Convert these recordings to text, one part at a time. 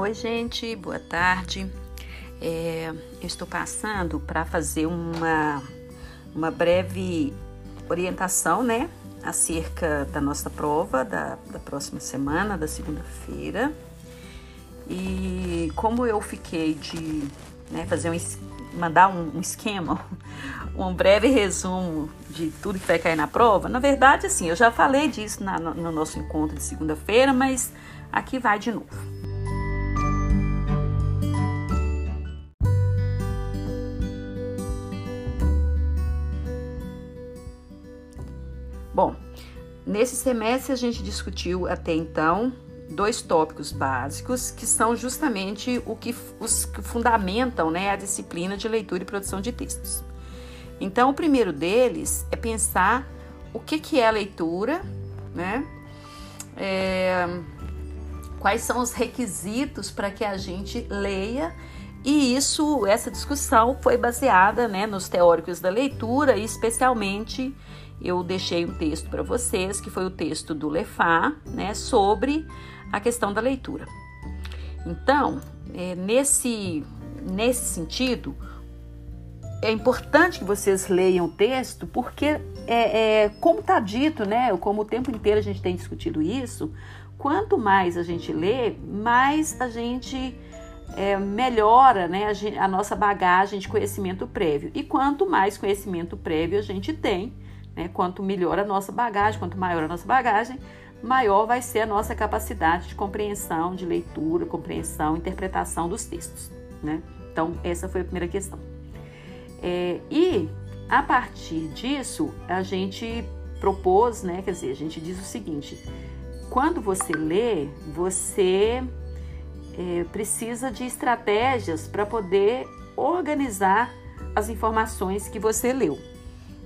Oi, gente, boa tarde. É, eu estou passando para fazer uma, uma breve orientação, né, acerca da nossa prova da, da próxima semana, da segunda-feira. E como eu fiquei de né, fazer um, mandar um, um esquema, um breve resumo de tudo que vai cair na prova, na verdade, assim, eu já falei disso na, no, no nosso encontro de segunda-feira, mas aqui vai de novo. Bom, nesse semestre a gente discutiu até então dois tópicos básicos que são justamente o que, os que fundamentam né, a disciplina de leitura e produção de textos. Então, o primeiro deles é pensar o que, que é a leitura, né? É, quais são os requisitos para que a gente leia e isso, essa discussão foi baseada né, nos teóricos da leitura e especialmente eu deixei um texto para vocês, que foi o texto do Lefá, né, sobre a questão da leitura. Então, é, nesse, nesse sentido, é importante que vocês leiam o texto, porque, é, é como está dito, né, como o tempo inteiro a gente tem discutido isso, quanto mais a gente lê, mais a gente é, melhora né, a, a nossa bagagem de conhecimento prévio. E quanto mais conhecimento prévio a gente tem, né? Quanto melhor a nossa bagagem, quanto maior a nossa bagagem, maior vai ser a nossa capacidade de compreensão, de leitura, compreensão, interpretação dos textos. Né? Então, essa foi a primeira questão. É, e a partir disso, a gente propôs, né? Quer dizer, a gente diz o seguinte: quando você lê, você é, precisa de estratégias para poder organizar as informações que você leu.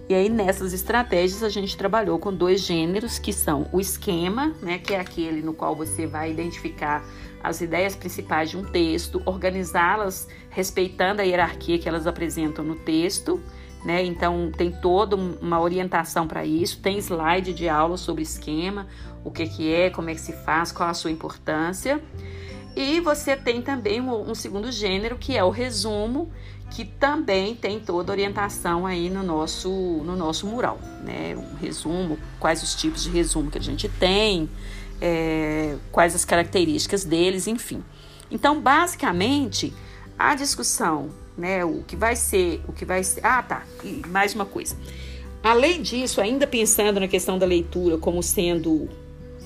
E aí nessas estratégias a gente trabalhou com dois gêneros que são o esquema, né, que é aquele no qual você vai identificar as ideias principais de um texto, organizá-las respeitando a hierarquia que elas apresentam no texto, né? Então tem toda uma orientação para isso, tem slide de aula sobre esquema, o que que é, como é que se faz, qual a sua importância. E você tem também um, um segundo gênero que é o resumo, que também tem toda orientação aí no nosso, no nosso mural, né? Um resumo, quais os tipos de resumo que a gente tem, é, quais as características deles, enfim. Então, basicamente, a discussão, né? O que vai ser, o que vai ser. Ah, tá. E mais uma coisa. Além disso, ainda pensando na questão da leitura como sendo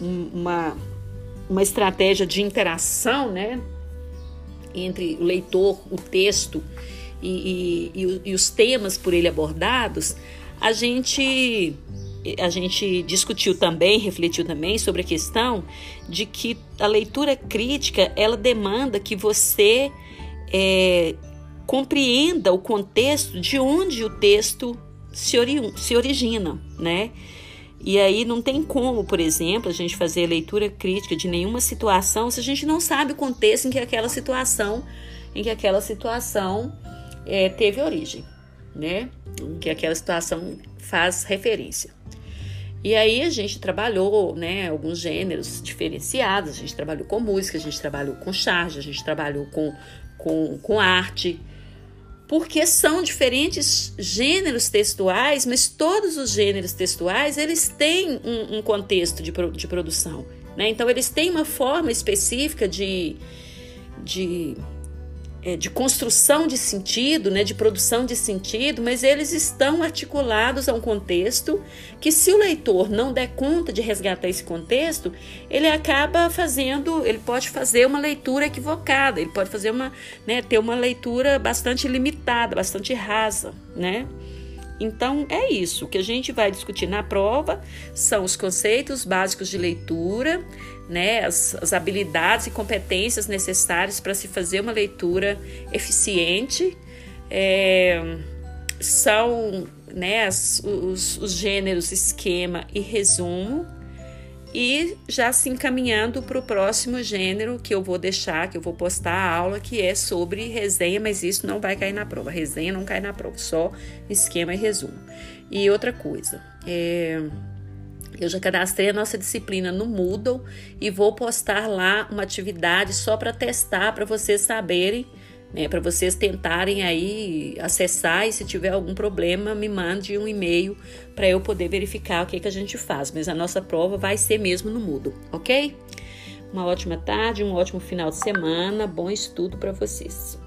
uma, uma estratégia de interação, né? Entre o leitor, o texto e, e, e os temas por ele abordados, a gente a gente discutiu também, refletiu também sobre a questão de que a leitura crítica ela demanda que você é, compreenda o contexto de onde o texto se, ori se origina, né? E aí não tem como, por exemplo, a gente fazer leitura crítica de nenhuma situação se a gente não sabe o contexto em que aquela situação, em que aquela situação é, teve origem, né? Que aquela situação faz referência. E aí a gente trabalhou, né, alguns gêneros diferenciados. A gente trabalhou com música, a gente trabalhou com charge, a gente trabalhou com, com, com arte, porque são diferentes gêneros textuais, mas todos os gêneros textuais eles têm um, um contexto de, de produção, né? Então eles têm uma forma específica de, de de construção de sentido, né, de produção de sentido, mas eles estão articulados a um contexto que, se o leitor não der conta de resgatar esse contexto, ele acaba fazendo, ele pode fazer uma leitura equivocada, ele pode fazer uma, né, ter uma leitura bastante limitada, bastante rasa, né? Então é isso. O que a gente vai discutir na prova são os conceitos básicos de leitura, né, as, as habilidades e competências necessárias para se fazer uma leitura eficiente. É, são né, as, os, os gêneros esquema e resumo, e já se encaminhando para o próximo gênero que eu vou deixar, que eu vou postar a aula, que é sobre resenha, mas isso não vai cair na prova. Resenha não cai na prova, só esquema e resumo. E outra coisa, é, Eu já cadastrei a nossa disciplina no Moodle e vou postar lá uma atividade só para testar, para vocês saberem, né, para vocês tentarem aí acessar e se tiver algum problema, me mande um e-mail para eu poder verificar o que, que a gente faz. Mas a nossa prova vai ser mesmo no Moodle, ok? Uma ótima tarde, um ótimo final de semana, bom estudo para vocês.